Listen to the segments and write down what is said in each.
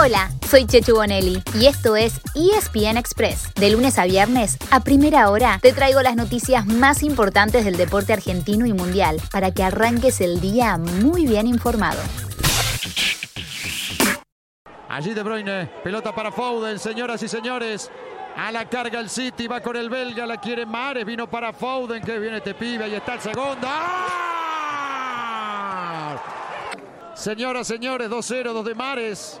Hola, soy Chechu Bonelli y esto es ESPN Express. De lunes a viernes, a primera hora, te traigo las noticias más importantes del deporte argentino y mundial para que arranques el día muy bien informado. Allí De Bruyne, pelota para Foden, señoras y señores. A la carga el City, va con el belga, la quiere Mares, vino para Foden, que viene este pibe, ahí está el segundo. ¡Ah! Señoras, señores, 2-0, 2 de Mares.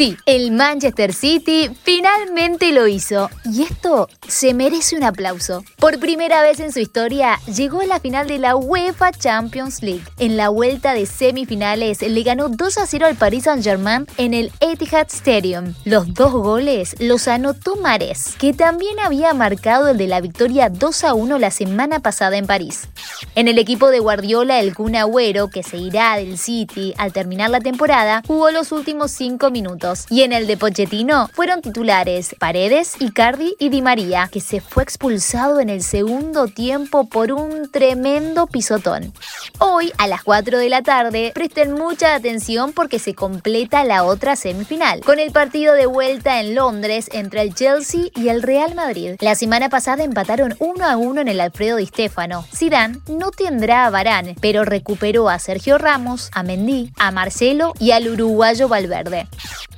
Sí, el Manchester City finalmente lo hizo y esto se merece un aplauso. Por primera vez en su historia llegó a la final de la UEFA Champions League. En la vuelta de semifinales le ganó 2 a 0 al Paris Saint-Germain en el Etihad Stadium. Los dos goles los anotó Mares, que también había marcado el de la victoria 2 a 1 la semana pasada en París. En el equipo de Guardiola, el Kun Agüero, que se irá del City al terminar la temporada, jugó los últimos 5 minutos y en el de Pochettino fueron titulares Paredes, Icardi y Di María, que se fue expulsado en el segundo tiempo por un tremendo pisotón. Hoy, a las 4 de la tarde, presten mucha atención porque se completa la otra semifinal, con el partido de vuelta en Londres entre el Chelsea y el Real Madrid. La semana pasada empataron 1 a 1 en el Alfredo Di Stéfano. Zidane no tendrá a Varane, pero recuperó a Sergio Ramos, a Mendy, a Marcelo y al uruguayo Valverde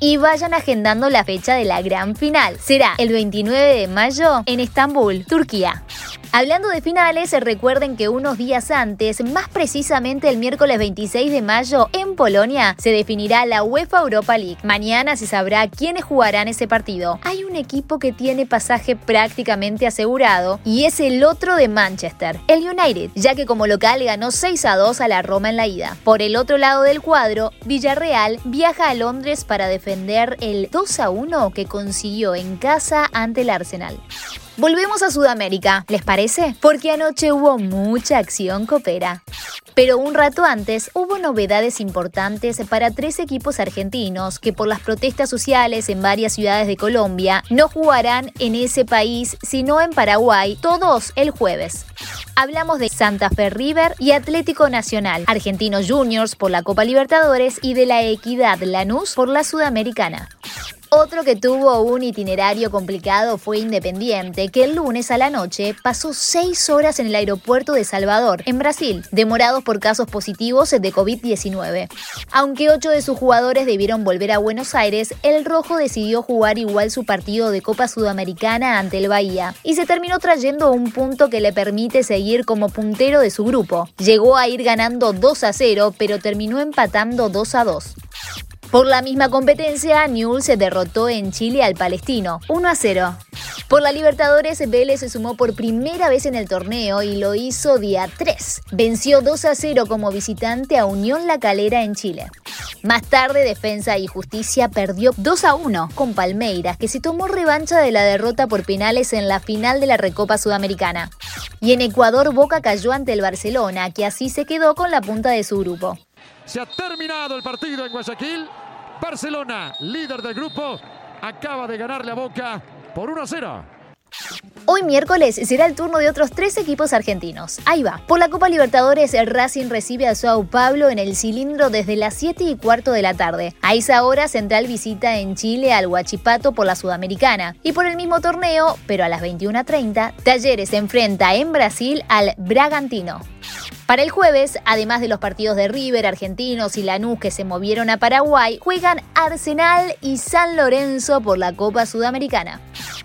y vayan agendando la fecha de la gran final. Será el 29 de mayo en Estambul, Turquía. Hablando de finales, recuerden que unos días antes, más precisamente el miércoles 26 de mayo, en Polonia, se definirá la UEFA Europa League. Mañana se sabrá quiénes jugarán ese partido. Hay un equipo que tiene pasaje prácticamente asegurado y es el otro de Manchester, el United, ya que como local ganó 6 a 2 a la Roma en la ida. Por el otro lado del cuadro, Villarreal viaja a Londres para defender el 2 a 1 que consiguió en casa ante el Arsenal. Volvemos a Sudamérica, ¿les parece? Porque anoche hubo mucha acción copera. Pero un rato antes hubo novedades importantes para tres equipos argentinos que por las protestas sociales en varias ciudades de Colombia no jugarán en ese país sino en Paraguay todos el jueves. Hablamos de Santa Fe River y Atlético Nacional, Argentinos Juniors por la Copa Libertadores y de la Equidad Lanús por la Sudamericana. Otro que tuvo un itinerario complicado fue Independiente, que el lunes a la noche pasó seis horas en el aeropuerto de Salvador, en Brasil, demorados por casos positivos de COVID-19. Aunque ocho de sus jugadores debieron volver a Buenos Aires, el Rojo decidió jugar igual su partido de Copa Sudamericana ante el Bahía y se terminó trayendo un punto que le permite seguir como puntero de su grupo. Llegó a ir ganando 2 a 0, pero terminó empatando 2 a 2. Por la misma competencia, Newell se derrotó en Chile al Palestino, 1 a 0. Por la Libertadores, Vélez se sumó por primera vez en el torneo y lo hizo día 3. Venció 2 a 0 como visitante a Unión La Calera en Chile. Más tarde, Defensa y Justicia perdió 2 a 1 con Palmeiras, que se tomó revancha de la derrota por penales en la final de la Recopa Sudamericana. Y en Ecuador, Boca cayó ante el Barcelona, que así se quedó con la punta de su grupo. Se ha terminado el partido en Guayaquil. Barcelona, líder del grupo, acaba de ganar la Boca por 1 a 0. Hoy miércoles será el turno de otros tres equipos argentinos. Ahí va. Por la Copa Libertadores, el Racing recibe a Sao Paulo en el cilindro desde las 7 y cuarto de la tarde. A esa hora, Central visita en Chile al Huachipato por la Sudamericana. Y por el mismo torneo, pero a las 21.30, Talleres se enfrenta en Brasil al Bragantino. Para el jueves, además de los partidos de River, Argentinos y Lanús que se movieron a Paraguay, juegan Arsenal y San Lorenzo por la Copa Sudamericana.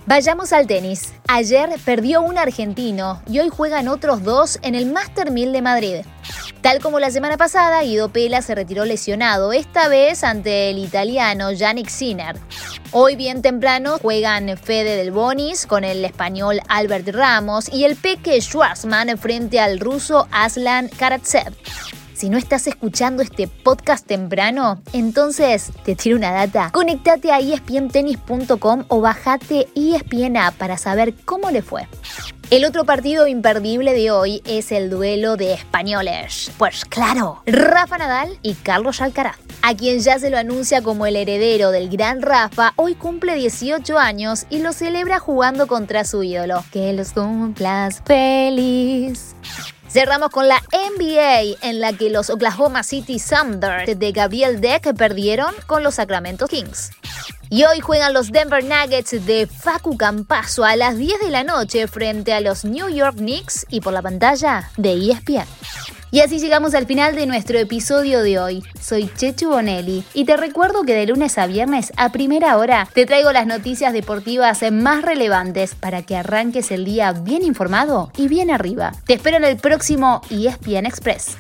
Vayamos al tenis. Ayer perdió un argentino y hoy juegan otros dos en el Master 1000 de Madrid. Tal como la semana pasada, Guido Pela se retiró lesionado, esta vez ante el italiano Yannick Sinner. Hoy bien temprano juegan Fede del Bonis con el español Albert Ramos y el Peque Schwarzman frente al ruso Aslan Karatsev. Si no estás escuchando este podcast temprano, entonces te tiro una data. Conectate a espntennis.com o bajate ESPN para saber cómo le fue. El otro partido imperdible de hoy es el duelo de españoles. Pues claro, Rafa Nadal y Carlos Alcaraz. A quien ya se lo anuncia como el heredero del gran Rafa, hoy cumple 18 años y lo celebra jugando contra su ídolo. Que los cumplas feliz. Cerramos con la NBA, en la que los Oklahoma City Thunder de Gabriel Deck perdieron con los Sacramento Kings. Y hoy juegan los Denver Nuggets de Facu Campazo a las 10 de la noche frente a los New York Knicks y por la pantalla de ESPN. Y así llegamos al final de nuestro episodio de hoy. Soy Chechu Bonelli y te recuerdo que de lunes a viernes a primera hora te traigo las noticias deportivas más relevantes para que arranques el día bien informado y bien arriba. Te espero en el próximo ESPN Express.